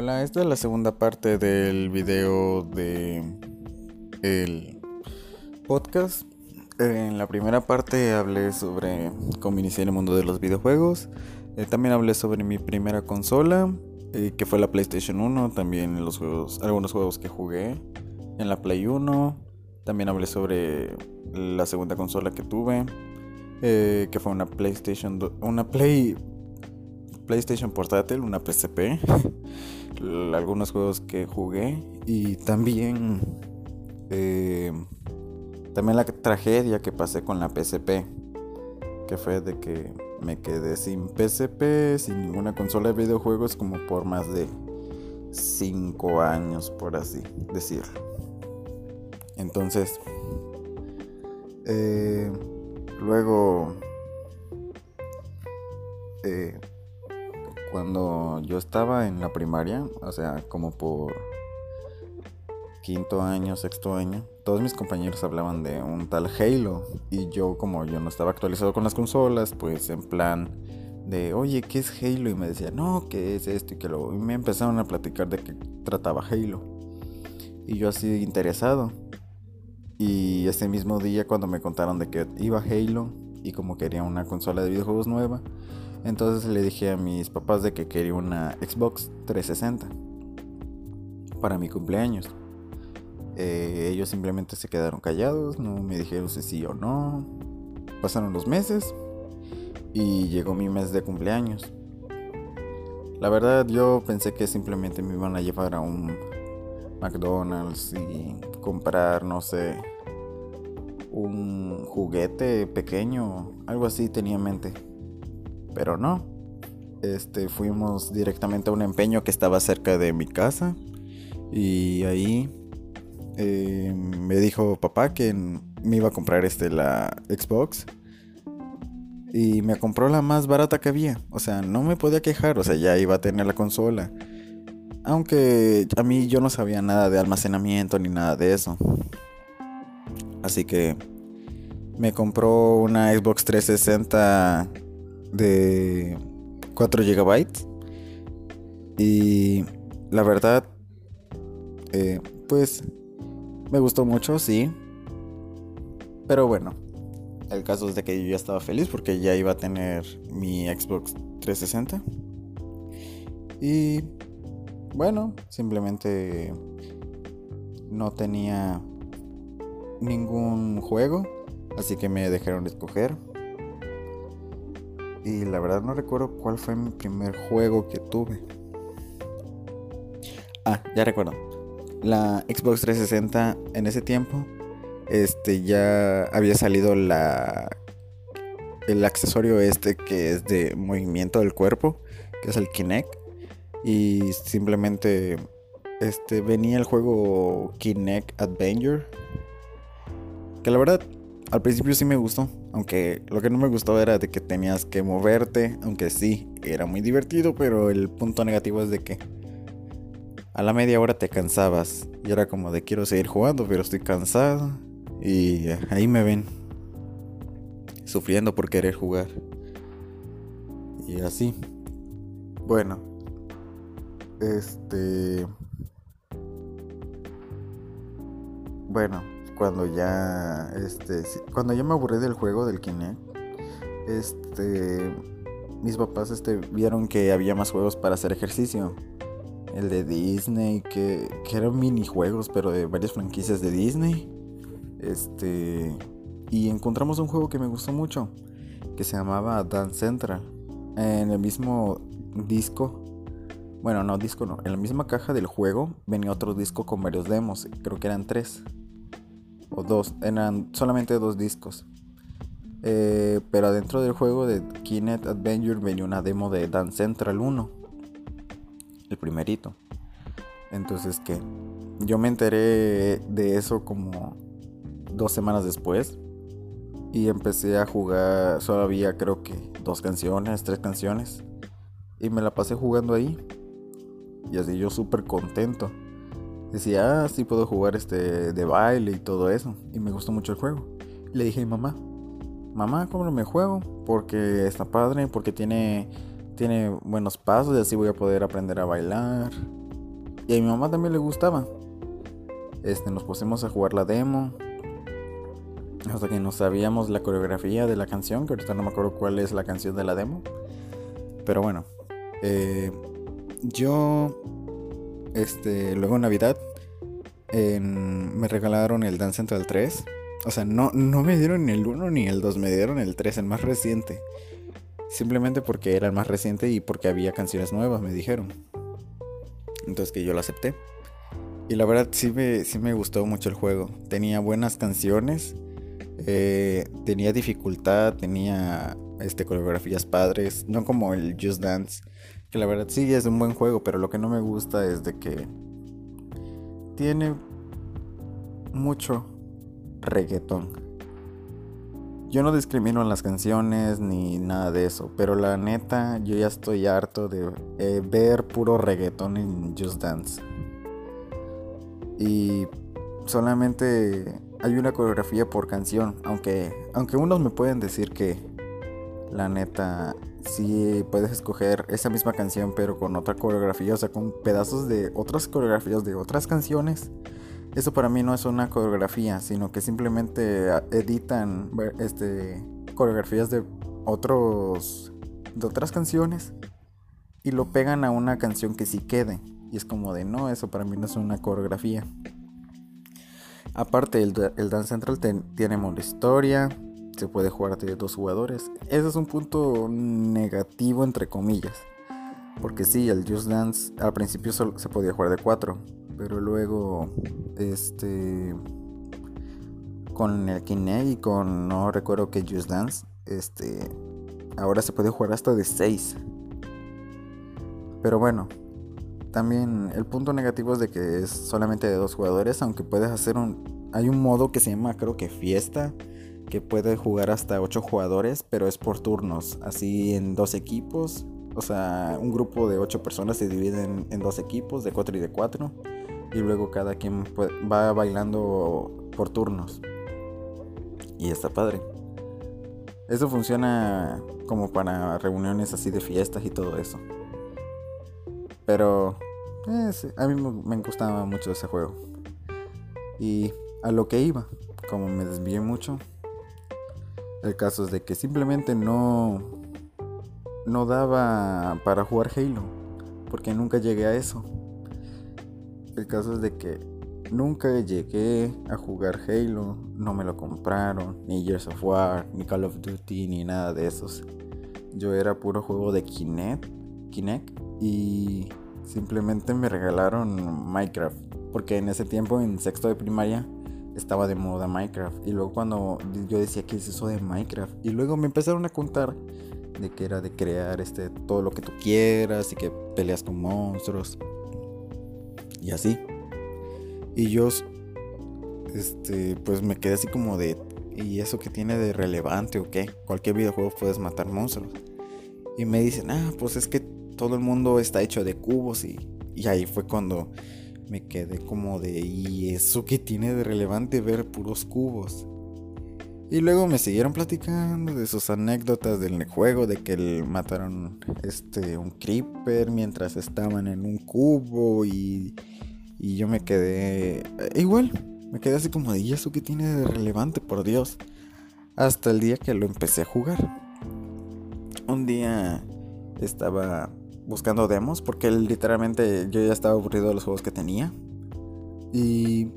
Hola, esta es la segunda parte del video de el podcast. En la primera parte hablé sobre cómo inicié el mundo de los videojuegos. Eh, también hablé sobre mi primera consola, eh, que fue la PlayStation 1. También los juegos, algunos juegos que jugué en la Play 1. También hablé sobre la segunda consola que tuve, eh, que fue una PlayStation, una Play PlayStation portátil, una PSP, algunos juegos que jugué y también eh, también la tragedia que pasé con la PSP, que fue de que me quedé sin PSP, sin ninguna consola de videojuegos como por más de 5 años, por así decirlo. Entonces, eh, luego eh, cuando yo estaba en la primaria, o sea, como por quinto año, sexto año, todos mis compañeros hablaban de un tal Halo y yo como yo no estaba actualizado con las consolas, pues en plan de, oye, ¿qué es Halo? Y me decía, no, ¿qué es esto? Y que luego y me empezaron a platicar de qué trataba Halo. Y yo así interesado. Y ese mismo día cuando me contaron de que iba Halo y como quería una consola de videojuegos nueva, entonces le dije a mis papás de que quería una Xbox 360 para mi cumpleaños. Eh, ellos simplemente se quedaron callados, no me dijeron si sí o no. Pasaron los meses y llegó mi mes de cumpleaños. La verdad yo pensé que simplemente me iban a llevar a un McDonald's y comprar, no sé, un juguete pequeño, algo así tenía en mente. Pero no. Este, fuimos directamente a un empeño que estaba cerca de mi casa. Y ahí eh, me dijo papá que me iba a comprar este, la Xbox. Y me compró la más barata que había. O sea, no me podía quejar. O sea, ya iba a tener la consola. Aunque a mí yo no sabía nada de almacenamiento ni nada de eso. Así que me compró una Xbox 360 de 4 GB. Y la verdad, eh, pues me gustó mucho, sí. Pero bueno, el caso es de que yo ya estaba feliz porque ya iba a tener mi Xbox 360. Y bueno, simplemente no tenía ningún juego, así que me dejaron escoger. Y la verdad no recuerdo cuál fue mi primer juego que tuve. Ah, ya recuerdo. La Xbox 360 en ese tiempo este ya había salido la el accesorio este que es de movimiento del cuerpo, que es el Kinect y simplemente este venía el juego Kinect Adventure que la verdad al principio sí me gustó, aunque lo que no me gustó era de que tenías que moverte, aunque sí, era muy divertido, pero el punto negativo es de que a la media hora te cansabas y era como de quiero seguir jugando, pero estoy cansado y ahí me ven sufriendo por querer jugar. Y así. Bueno, este bueno, cuando ya este cuando ya me aburrí del juego del Kinect este mis papás este vieron que había más juegos para hacer ejercicio. El de Disney que, que eran minijuegos pero de varias franquicias de Disney. Este y encontramos un juego que me gustó mucho que se llamaba Dance Central en el mismo disco. Bueno no disco no en la misma caja del juego venía otro disco con varios demos creo que eran tres o dos, eran solamente dos discos. Eh, pero adentro del juego de Kinect Adventure venía una demo de Dance Central 1, el primerito. Entonces que yo me enteré de eso como dos semanas después y empecé a jugar, solo había creo que dos canciones, tres canciones y me la pasé jugando ahí y así yo súper contento decía, ah, sí puedo jugar este de baile y todo eso. Y me gustó mucho el juego. Le dije a mi mamá, mamá, ¿cómo me juego? Porque está padre, porque tiene, tiene buenos pasos y así voy a poder aprender a bailar. Y a mi mamá también le gustaba. Este, nos pusimos a jugar la demo. Hasta que no sabíamos la coreografía de la canción, que ahorita no me acuerdo cuál es la canción de la demo. Pero bueno, eh, yo, este, luego en Navidad, me regalaron el Dance Central 3. O sea, no, no me dieron el 1 ni el 2, me dieron el 3, el más reciente. Simplemente porque era el más reciente y porque había canciones nuevas, me dijeron. Entonces que yo lo acepté. Y la verdad sí me, sí me gustó mucho el juego. Tenía buenas canciones. Eh, tenía dificultad. Tenía este, coreografías padres. No como el Just Dance. Que la verdad sí es un buen juego. Pero lo que no me gusta es de que tiene mucho reggaetón. Yo no discrimino en las canciones ni nada de eso, pero la neta yo ya estoy harto de eh, ver puro reggaetón en Just Dance. Y solamente hay una coreografía por canción, aunque aunque unos me pueden decir que la neta sí puedes escoger esa misma canción pero con otra coreografía, o sea, con pedazos de otras coreografías de otras canciones. Eso para mí no es una coreografía, sino que simplemente editan este, coreografías de otros de otras canciones y lo pegan a una canción que sí quede. Y es como de no, eso para mí no es una coreografía. Aparte, el, el Dance Central tiene modo historia, se puede jugar de dos jugadores. Ese es un punto negativo, entre comillas. Porque sí, el Just Dance al principio solo se podía jugar de cuatro pero luego este con el Kinect y con no recuerdo que Just Dance este ahora se puede jugar hasta de 6 pero bueno también el punto negativo es de que es solamente de dos jugadores aunque puedes hacer un hay un modo que se llama creo que fiesta que puede jugar hasta 8 jugadores pero es por turnos así en dos equipos o sea, un grupo de 8 personas se dividen en dos equipos, de 4 y de 4 y luego cada quien va bailando por turnos. Y está padre. Eso funciona como para reuniones así de fiestas y todo eso. Pero a mí me gustaba mucho ese juego. Y a lo que iba, como me desvié mucho, el caso es de que simplemente no no daba para jugar Halo, porque nunca llegué a eso. El caso es de que nunca llegué a jugar Halo, no me lo compraron, ni Gears of War, ni Call of Duty, ni nada de esos. Yo era puro juego de Kinect, Kinect y simplemente me regalaron Minecraft, porque en ese tiempo en sexto de primaria estaba de moda Minecraft y luego cuando yo decía que es eso de Minecraft y luego me empezaron a contar de que era de crear este todo lo que tú quieras y que peleas con monstruos y así. Y yo, este, pues me quedé así como de, ¿y eso que tiene de relevante o qué? Cualquier videojuego puedes matar monstruos. Y me dicen, ah, pues es que todo el mundo está hecho de cubos y, y ahí fue cuando me quedé como de, ¿y eso que tiene de relevante ver puros cubos? Y luego me siguieron platicando de sus anécdotas del juego, de que mataron este un creeper mientras estaban en un cubo y, y yo me quedé eh, igual, me quedé así como de, ¿y eso qué tiene de relevante, por Dios? Hasta el día que lo empecé a jugar. Un día estaba buscando demos porque literalmente yo ya estaba aburrido de los juegos que tenía. Y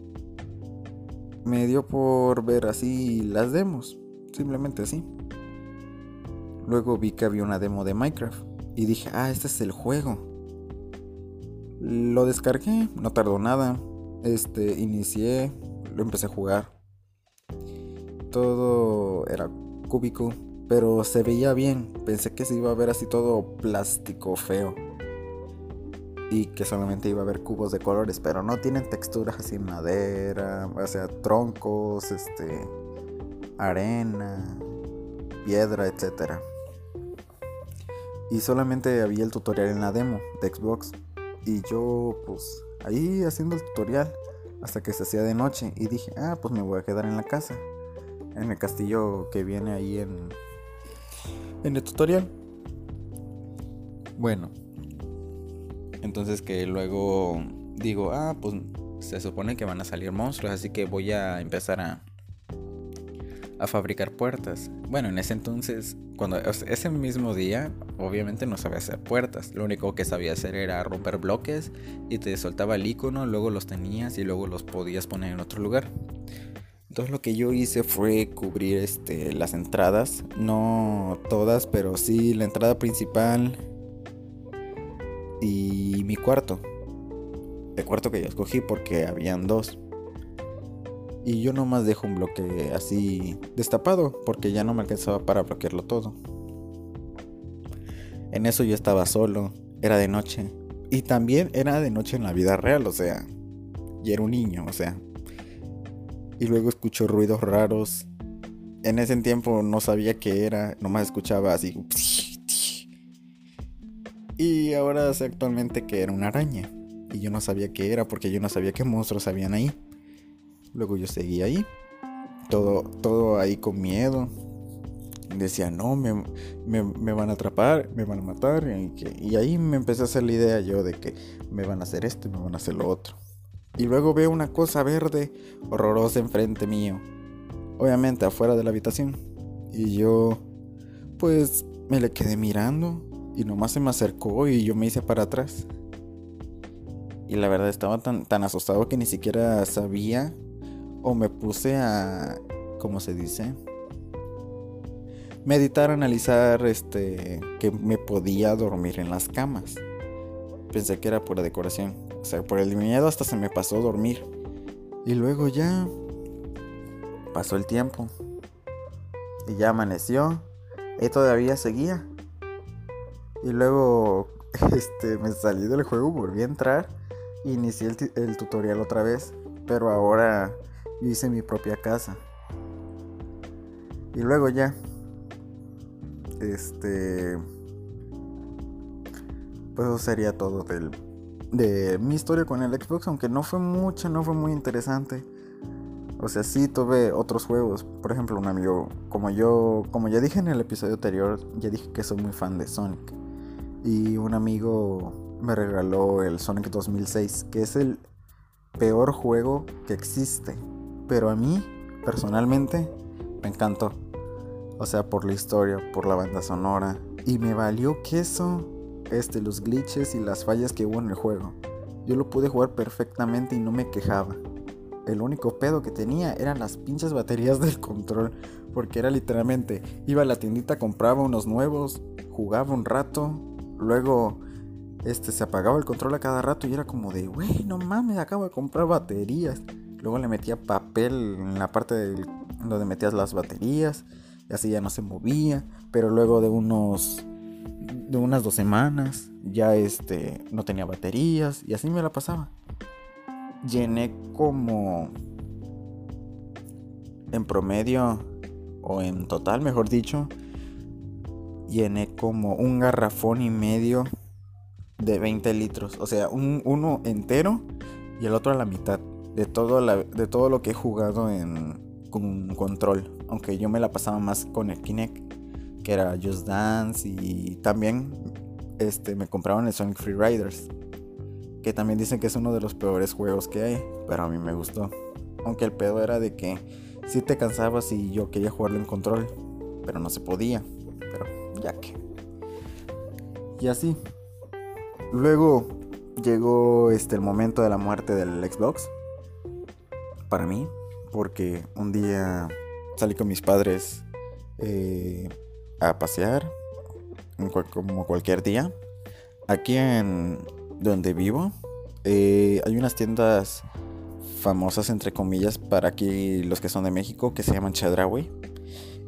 me dio por ver así las demos, simplemente así. Luego vi que había una demo de Minecraft y dije, ah, este es el juego. Lo descargué, no tardó nada. Este, inicié, lo empecé a jugar. Todo era cúbico, pero se veía bien. Pensé que se iba a ver así todo plástico feo y que solamente iba a haber cubos de colores, pero no tienen texturas así madera, o sea, troncos, este, arena, piedra, etc. Y solamente había el tutorial en la demo de Xbox. Y yo, pues, ahí haciendo el tutorial hasta que se hacía de noche. Y dije, ah, pues me voy a quedar en la casa. En el castillo que viene ahí en, en el tutorial. Bueno, entonces que luego digo, ah, pues se supone que van a salir monstruos, así que voy a empezar a, a fabricar puertas. Bueno, en ese entonces, cuando ese mismo día, obviamente no sabía hacer puertas. Lo único que sabía hacer era romper bloques y te soltaba el icono, luego los tenías y luego los podías poner en otro lugar. Entonces lo que yo hice fue cubrir este, las entradas, no todas, pero sí la entrada principal y mi cuarto el cuarto que yo escogí porque habían dos. Y yo nomás dejo un bloque así destapado porque ya no me alcanzaba para bloquearlo todo. En eso yo estaba solo, era de noche. Y también era de noche en la vida real, o sea, y era un niño, o sea. Y luego escucho ruidos raros. En ese tiempo no sabía qué era, nomás escuchaba así. Y ahora sé actualmente que era una araña y yo no sabía qué era porque yo no sabía qué monstruos habían ahí. Luego yo seguí ahí, todo, todo ahí con miedo. Decía, no, me, van a atrapar, me van a matar. Y, y, ahí me empecé a hacer la idea yo de que me van a hacer esto y me van a hacer lo otro. Y luego veo una cosa verde horrorosa enfrente mío. Obviamente afuera de la habitación. Y yo, pues, me le quedé mirando. Y nomás se me acercó y yo me hice para atrás. Y la verdad estaba tan, tan asustado que ni siquiera sabía o me puse a, ¿cómo se dice? Meditar, analizar, este, que me podía dormir en las camas. Pensé que era pura decoración. O sea, por el miedo hasta se me pasó a dormir. Y luego ya pasó el tiempo. Y ya amaneció. Y todavía seguía. Y luego este, me salí del juego, volví a entrar inicié el, tutorial otra vez, pero ahora hice mi propia casa. Y luego ya, este, pues eso sería todo del, de mi historia con el Xbox, aunque no fue mucha, no fue muy interesante. O sea, sí tuve otros juegos. Por ejemplo, un amigo, como yo, como ya dije en el episodio anterior, ya dije que soy muy fan de Sonic. Y un amigo me regaló el Sonic 2006, que es el peor juego que existe. Pero a mí, personalmente, me encantó. O sea, por la historia, por la banda sonora. Y me valió queso este, los glitches y las fallas que hubo en el juego. Yo lo pude jugar perfectamente y no me quejaba. El único pedo que tenía eran las pinches baterías del control. Porque era literalmente, iba a la tiendita, compraba unos nuevos, jugaba un rato, luego este, se apagaba el control a cada rato y era como de, wey, no mames, acabo de comprar baterías. Luego le metía papel en la parte de donde metías las baterías y así ya no se movía. Pero luego de unos, de unas dos semanas ya este, no tenía baterías y así me la pasaba. Llené como, en promedio, o en total, mejor dicho, llené como un garrafón y medio de 20 litros. O sea, un, uno entero y el otro a la mitad. De todo, de todo lo que he jugado en, con control. Aunque yo me la pasaba más con el Kinect. Que era Just Dance. Y también este, me compraron el Sonic Free Riders. Que también dicen que es uno de los peores juegos que hay. Pero a mí me gustó. Aunque el pedo era de que si te cansabas y yo quería jugarlo en control. Pero no se podía. Pero ya que. Y así. Luego llegó este, el momento de la muerte del Xbox. Para mí. Porque un día salí con mis padres eh, a pasear. Como cualquier día. Aquí en donde vivo. Eh, hay unas tiendas famosas entre comillas para aquí los que son de México que se llaman Chedraui.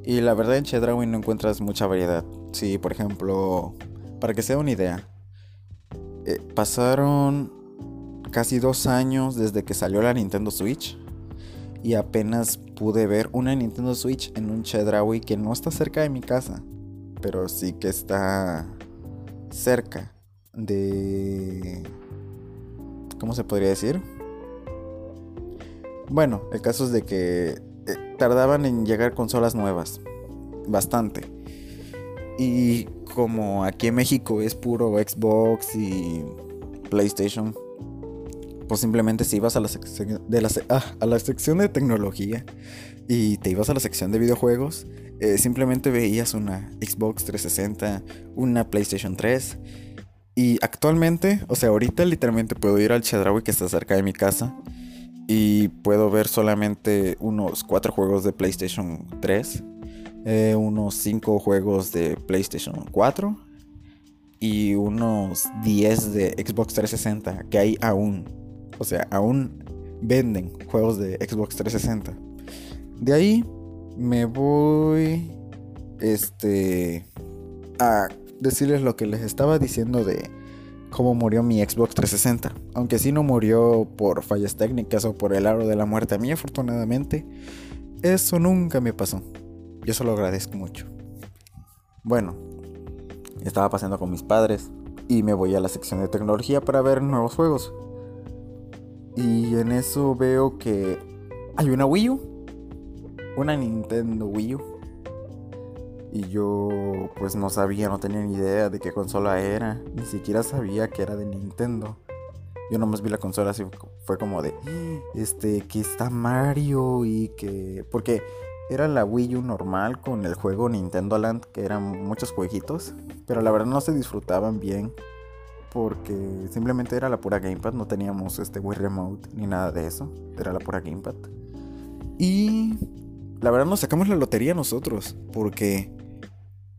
Y la verdad en Chedraui no encuentras mucha variedad. Sí, por ejemplo, para que sea una idea, eh, pasaron casi dos años desde que salió la Nintendo Switch y apenas pude ver una Nintendo Switch en un Chedraui que no está cerca de mi casa, pero sí que está cerca de... ¿Cómo se podría decir? Bueno, el caso es de que eh, tardaban en llegar consolas nuevas, bastante. Y como aquí en México es puro Xbox y PlayStation, pues simplemente si ibas a la, sección de la, ah, a la sección de tecnología y te ibas a la sección de videojuegos, eh, simplemente veías una Xbox 360, una PlayStation 3. Y actualmente, o sea, ahorita literalmente puedo ir al Chedraui que está cerca de mi casa y puedo ver solamente unos 4 juegos de PlayStation 3, eh, unos 5 juegos de PlayStation 4 y unos 10 de Xbox 360 que hay aún. O sea, aún venden juegos de Xbox 360. De ahí me voy este a decirles lo que les estaba diciendo de cómo murió mi Xbox 360. Aunque sí no murió por fallas técnicas o por el aro de la muerte a mí, afortunadamente, eso nunca me pasó. Yo eso lo agradezco mucho. Bueno, estaba pasando con mis padres y me voy a la sección de tecnología para ver nuevos juegos. Y en eso veo que hay una Wii U, una Nintendo Wii U y yo pues no sabía, no tenía ni idea de qué consola era. Ni siquiera sabía que era de Nintendo. Yo nomás vi la consola así, fue como de, este, que está Mario y que... Porque era la Wii U normal con el juego Nintendo Land, que eran muchos jueguitos. Pero la verdad no se disfrutaban bien. Porque simplemente era la pura Gamepad, no teníamos este Wii Remote ni nada de eso. Era la pura Gamepad. Y la verdad nos sacamos la lotería nosotros. Porque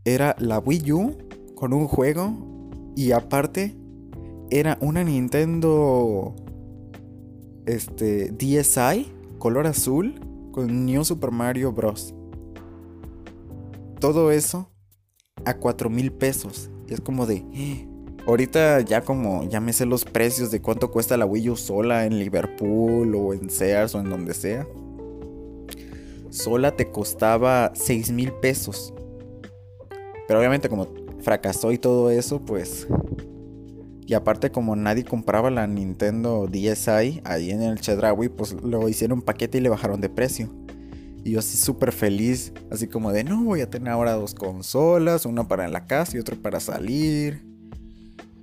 era la Wii U con un juego y aparte era una Nintendo este DSi color azul con New Super Mario Bros. Todo eso a 4 mil pesos. Y es como de. Ahorita ya como ya me sé los precios de cuánto cuesta la Wii U sola en Liverpool o en Sears o en donde sea. Sola te costaba 6 mil pesos. Pero obviamente como fracasó y todo eso, pues... Y aparte como nadie compraba la Nintendo DSi ahí en el Chedraui, pues lo hicieron paquete y le bajaron de precio. Y yo así súper feliz, así como de, no, voy a tener ahora dos consolas, una para la casa y otra para salir.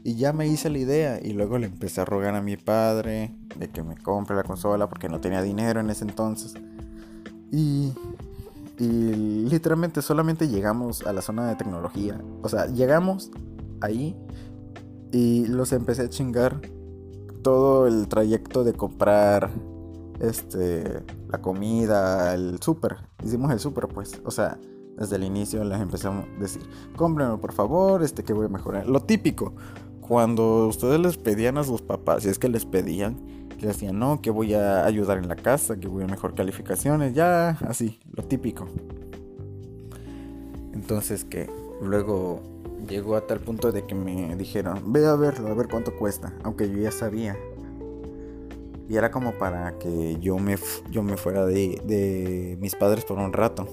Y ya me hice la idea y luego le empecé a rogar a mi padre de que me compre la consola porque no tenía dinero en ese entonces. Y y literalmente solamente llegamos a la zona de tecnología. O sea, llegamos ahí y los empecé a chingar todo el trayecto de comprar este la comida, el súper. Hicimos el súper pues, o sea, desde el inicio les empezamos a decir, cómprenlo por favor, este que voy a mejorar. Lo típico, cuando ustedes les pedían a sus papás, si es que les pedían, que decían, no, que voy a ayudar en la casa, que voy a mejor calificaciones, ya, así, lo típico. Entonces que luego llegó a tal punto de que me dijeron, ve a verlo, a ver cuánto cuesta, aunque yo ya sabía. Y era como para que yo me, yo me fuera de, de mis padres por un rato.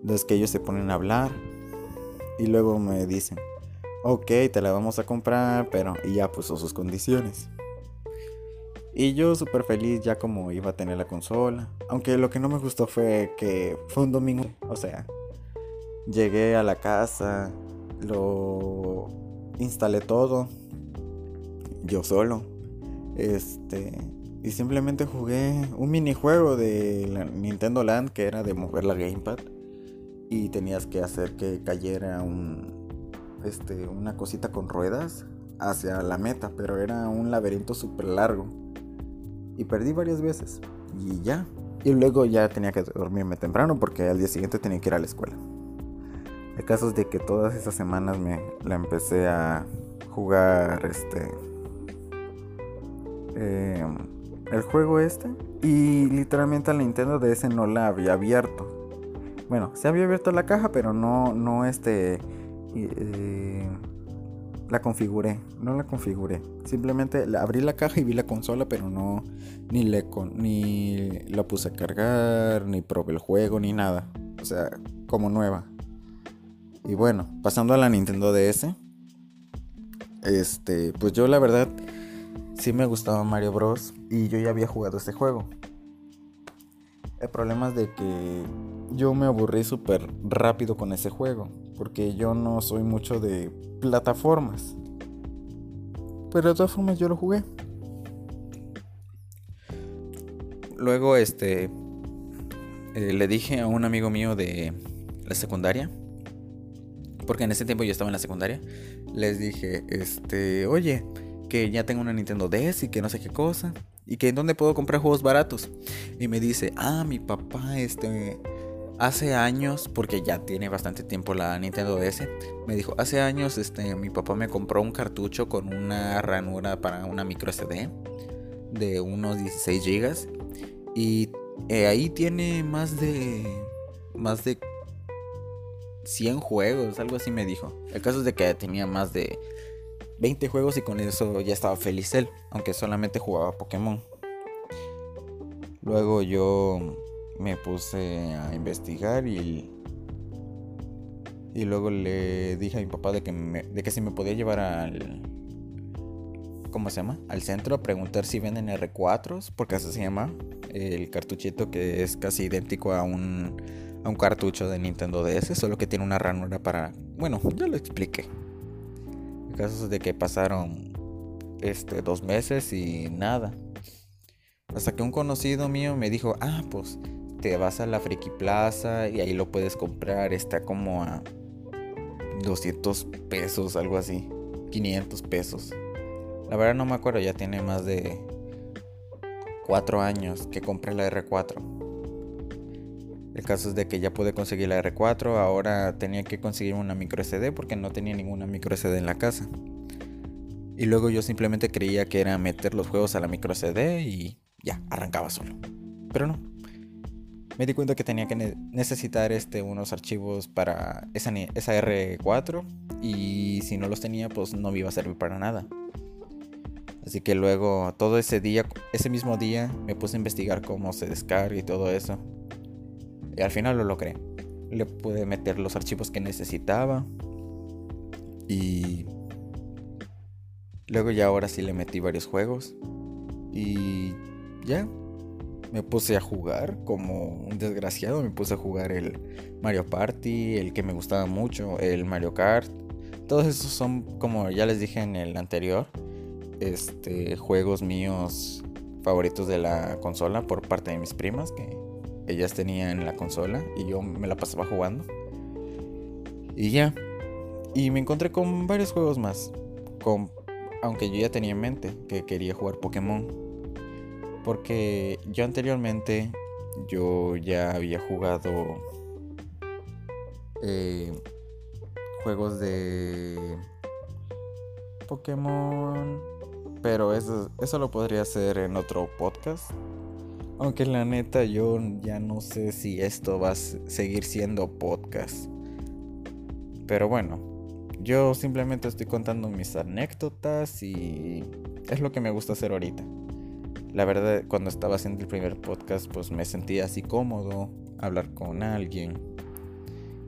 Entonces que ellos se ponen a hablar y luego me dicen, ok, te la vamos a comprar, pero y ya puso sus condiciones. Y yo súper feliz ya como iba a tener la consola. Aunque lo que no me gustó fue que fue un domingo. O sea, llegué a la casa, lo instalé todo. Yo solo. Este. Y simplemente jugué un minijuego de Nintendo Land que era de mover la gamepad. Y tenías que hacer que cayera un. Este. una cosita con ruedas hacia la meta. Pero era un laberinto súper largo y perdí varias veces. Y ya. Y luego ya tenía que dormirme temprano porque al día siguiente tenía que ir a la escuela. El caso es de que todas esas semanas me la empecé a jugar este em, el juego este y literalmente al Nintendo DS no la había abierto. Bueno, se había abierto la caja, pero no no este eh, la configuré, no la configuré. Simplemente abrí la caja y vi la consola, pero no ni le ni la puse a cargar, ni probé el juego, ni nada. O sea, como nueva. Y bueno, pasando a la Nintendo DS. Este, pues yo la verdad sí me gustaba Mario Bros y yo ya había jugado este juego. El problema es de que yo me aburrí súper rápido con ese juego, porque yo no soy mucho de plataformas. Pero de todas formas yo lo jugué. luego este eh, le dije a un amigo mío de la secundaria, porque en ese tiempo yo estaba en la secundaria, les dije, este, oye, que ya tengo una Nintendo DS y que no sé qué cosa, y que en dónde puedo comprar juegos baratos. Y me dice, ah, mi papá, este, hace años, porque ya tiene bastante tiempo la Nintendo DS, me dijo, hace años, este, mi papá me compró un cartucho con una ranura para una micro SD de unos 16 gigas y eh, ahí tiene más de más de 100 juegos, algo así me dijo. El caso es de que tenía más de 20 juegos y con eso ya estaba feliz él, aunque solamente jugaba Pokémon. Luego yo me puse a investigar y y luego le dije a mi papá de que de que si me podía llevar al ¿cómo se llama? Al centro a preguntar si venden R4s, porque así se llama el cartuchito que es casi idéntico a un a un cartucho de Nintendo DS, solo que tiene una ranura para... Bueno, ya lo expliqué. El caso es de que pasaron este, dos meses y nada. Hasta que un conocido mío me dijo, ah, pues te vas a la Friki Plaza y ahí lo puedes comprar. Está como a 200 pesos, algo así. 500 pesos. La verdad no me acuerdo, ya tiene más de 4 años que compré la R4. El caso es de que ya pude conseguir la R4, ahora tenía que conseguir una micro SD porque no tenía ninguna micro SD en la casa. Y luego yo simplemente creía que era meter los juegos a la micro SD y ya, arrancaba solo. Pero no. Me di cuenta que tenía que necesitar este, unos archivos para esa, esa R4 y si no los tenía pues no me iba a servir para nada. Así que luego todo ese día, ese mismo día me puse a investigar cómo se descarga y todo eso. Y al final lo logré. Le pude meter los archivos que necesitaba. Y luego ya ahora sí le metí varios juegos. Y ya. Me puse a jugar como un desgraciado. Me puse a jugar el Mario Party, el que me gustaba mucho, el Mario Kart. Todos esos son, como ya les dije en el anterior, este, juegos míos favoritos de la consola por parte de mis primas que ellas tenían la consola y yo me la pasaba jugando. Y ya. Y me encontré con varios juegos más. Con, aunque yo ya tenía en mente que quería jugar Pokémon. Porque yo anteriormente yo ya había jugado eh, juegos de Pokémon. Pero eso, eso lo podría hacer en otro podcast. Aunque la neta yo ya no sé si esto va a seguir siendo podcast. Pero bueno, yo simplemente estoy contando mis anécdotas y es lo que me gusta hacer ahorita. La verdad, cuando estaba haciendo el primer podcast, pues me sentía así cómodo, hablar con alguien.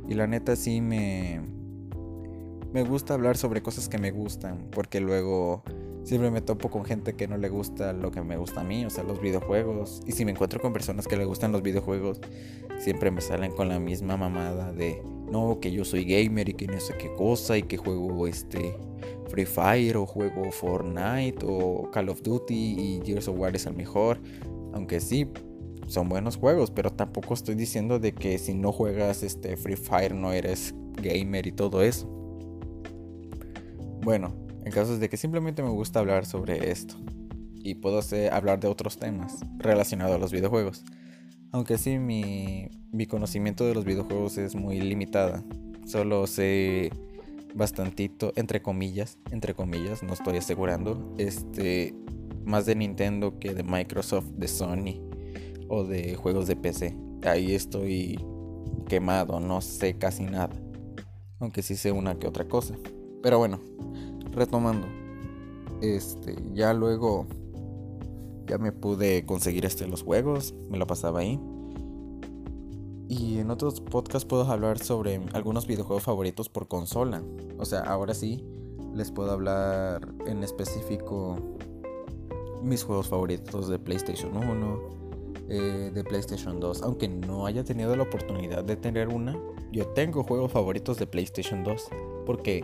Y la neta sí me... Me gusta hablar sobre cosas que me gustan, porque luego Siempre me topo con gente que no le gusta lo que me gusta a mí, o sea, los videojuegos. Y si me encuentro con personas que le gustan los videojuegos, siempre me salen con la misma mamada de, no, que yo soy gamer y que no sé qué cosa y que juego este Free Fire o juego Fortnite o Call of Duty y Gears of War es el mejor. Aunque sí, son buenos juegos, pero tampoco estoy diciendo de que si no juegas este Free Fire no eres gamer y todo eso. Bueno, en casos de que simplemente me gusta hablar sobre esto. Y puedo hablar de otros temas relacionados a los videojuegos. Aunque sí, mi, mi conocimiento de los videojuegos es muy limitada. Solo sé bastantito, entre comillas, entre comillas, no estoy asegurando, este, más de Nintendo que de Microsoft, de Sony o de juegos de PC. Ahí estoy quemado, no sé casi nada. Aunque sí sé una que otra cosa. Pero bueno, retomando, este, ya luego ya me pude conseguir este los juegos, me lo pasaba ahí. Y en otros podcasts puedo hablar sobre algunos videojuegos favoritos por consola. O sea, ahora sí les puedo hablar en específico mis juegos favoritos de PlayStation 1, eh, de PlayStation 2. Aunque no haya tenido la oportunidad de tener una, yo tengo juegos favoritos de PlayStation 2. Porque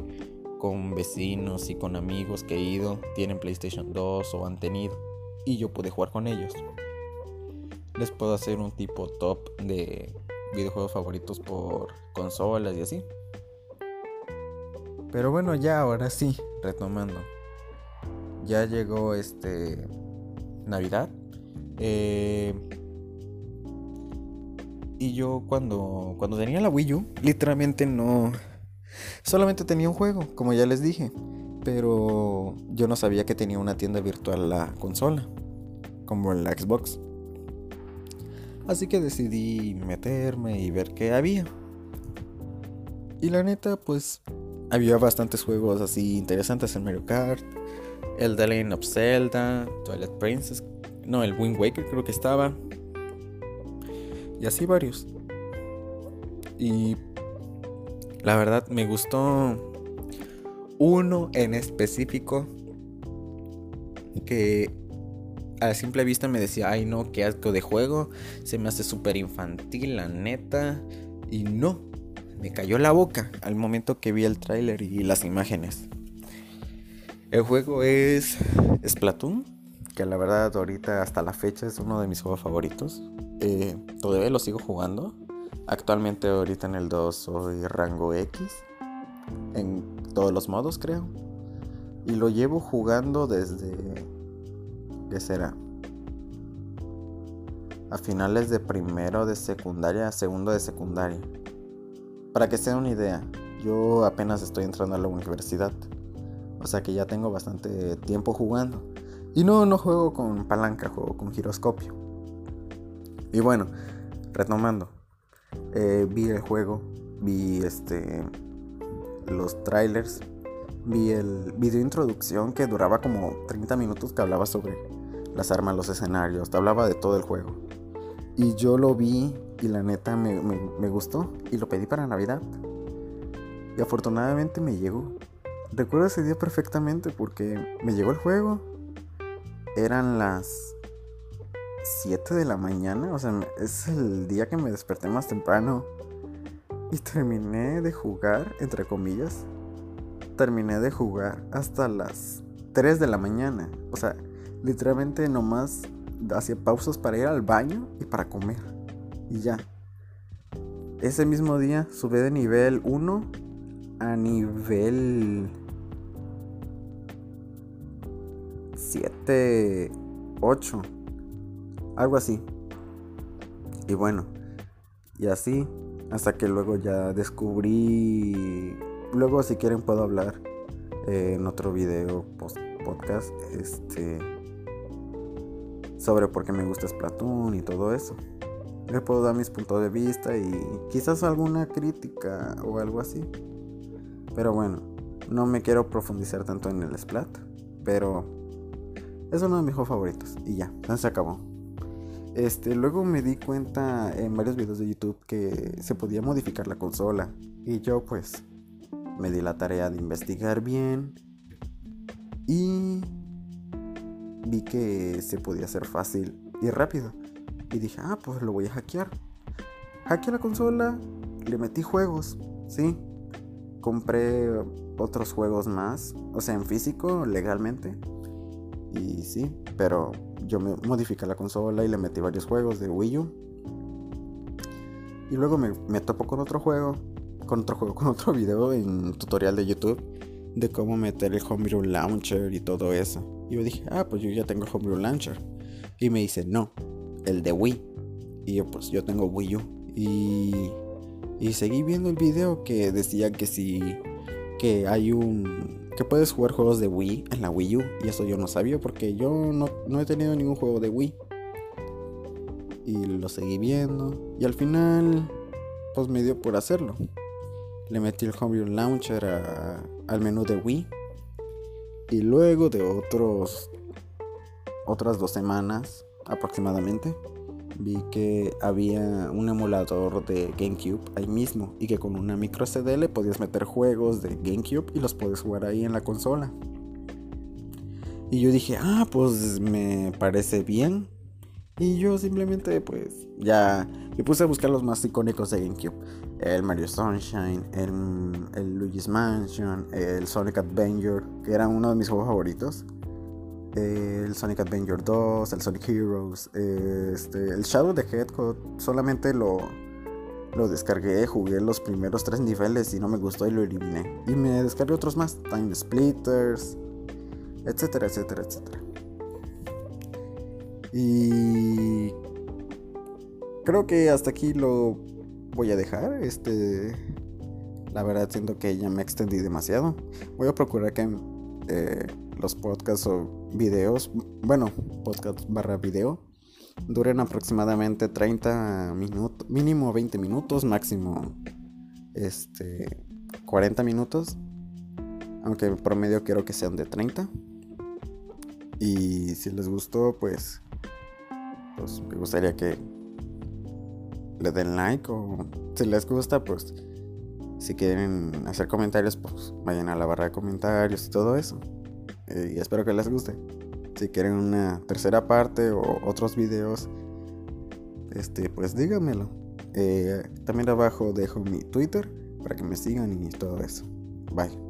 con vecinos y con amigos que he ido tienen PlayStation 2 o han tenido y yo pude jugar con ellos. les puedo hacer un tipo top de videojuegos favoritos por consolas y así. Pero bueno, ya ahora sí, retomando. Ya llegó este Navidad. Eh, y yo cuando, cuando tenía la Wii U, literalmente no... Solamente tenía un juego, como ya les dije. Pero yo no sabía que tenía una tienda virtual la consola, como la Xbox. Así que decidí meterme y ver qué había. Y la neta, pues había bastantes juegos así interesantes en Mario Kart. El The Legend of Zelda, Twilight Princess, no, el Wind Waker creo que estaba. Y así varios. Y la verdad me gustó uno en específico que a simple vista me decía, ay no, qué asco de juego, se me hace súper infantil, la neta. Y no, me cayó la boca al momento que vi el tráiler y las imágenes. El juego es Splatoon, que la verdad ahorita hasta la fecha es uno de mis juegos favoritos. Eh, todavía lo sigo jugando. Actualmente ahorita en el 2 soy rango X. En todos los modos creo. Y lo llevo jugando desde... ¿Qué será? A finales de primero de secundaria, segundo de secundaria. Para que se den una idea, yo apenas estoy entrando a la universidad. O sea que ya tengo bastante tiempo jugando. Y no, no juego con palanca, juego con giroscopio. Y bueno, retomando. Eh, vi el juego, vi este los trailers, vi el video introducción que duraba como 30 minutos que hablaba sobre las armas, los escenarios, te hablaba de todo el juego. Y yo lo vi y la neta me, me, gustó y lo pedí para Navidad. Y afortunadamente me llegó. Recuerdo ese día perfectamente porque me llegó el juego. Eran las 7 de la mañana. O sea, es el día que me desperté más temprano. Y terminé de jugar, entre comillas. Terminé de jugar hasta las 3 de la mañana. O sea, literalmente nomás hacía pausas para ir al baño y para comer. Y ya. Ese mismo día subí de nivel 1 a nivel 7, 8. Algo así. Y bueno, y así hasta que luego ya descubrí. Luego, si quieren, puedo hablar eh, en otro video podcast. Este. Sobre por qué me gusta Splatoon y todo eso. Le puedo dar mis puntos de vista y quizás alguna crítica o algo así. Pero bueno, no me quiero profundizar tanto en el Splat. Pero es uno de mis juegos favoritos. Y ya, se acabó. Este, luego me di cuenta en varios videos de YouTube que se podía modificar la consola. Y yo pues me di la tarea de investigar bien. Y vi que se podía hacer fácil y rápido. Y dije, ah, pues lo voy a hackear. Hackeé la consola, le metí juegos, sí. Compré otros juegos más, o sea, en físico, legalmente. Y sí, pero yo me modifiqué la consola y le metí varios juegos de Wii U. Y luego me, me topo con otro juego, con otro juego, con otro video en tutorial de YouTube de cómo meter el Homebrew Launcher y todo eso. Y yo dije, ah, pues yo ya tengo el Homebrew Launcher. Y me dice, no, el de Wii. Y yo, pues yo tengo Wii U. Y, y seguí viendo el video que decía que si, que hay un, que puedes jugar juegos de Wii en la Wii U. Y eso yo no sabía porque yo no, he tenido ningún juego de Wii. Y lo seguí viendo. Y al final, pues me dio por hacerlo. Le metí el Homebrew Launcher al menú de Wii. Y luego de otros otras dos semanas aproximadamente vi que había un emulador de GameCube ahí mismo y que con una micro CD le podías meter juegos de GameCube y los puedes jugar ahí en la consola. Y yo dije, ah, pues me parece bien. Y yo simplemente pues ya me puse a buscar los más icónicos de GameCube. El Mario Sunshine, el, Luigi's Mansion, el Sonic Adventure, que era uno de mis juegos favoritos. el Sonic Adventure 2, el Sonic Heroes, este, el Shadow the Hedgehog, solamente lo, lo descargué, jugué los primeros tres niveles y no me gustó y lo eliminé. Y me descargué otros más, Time Splitters, etcétera, etcétera, etcétera. Y creo que hasta aquí lo voy a dejar. Este, la verdad siento que ya me extendí demasiado. Voy a procurar que eh, los podcasts o videos, bueno, podcast barra video, duren aproximadamente 30 minutos, mínimo 20 minutos, máximo este 40 minutos. Aunque en promedio quiero que sean de 30. Y si les gustó, pues pues me gustaría que le den like o si les gusta, pues si quieren hacer comentarios, pues vayan a la barra de comentarios y todo eso. Eh, y espero que les guste. Si quieren una tercera parte o otros videos, este, pues díganmelo. Eh, también abajo dejo mi Twitter para que me sigan y todo eso. Bye.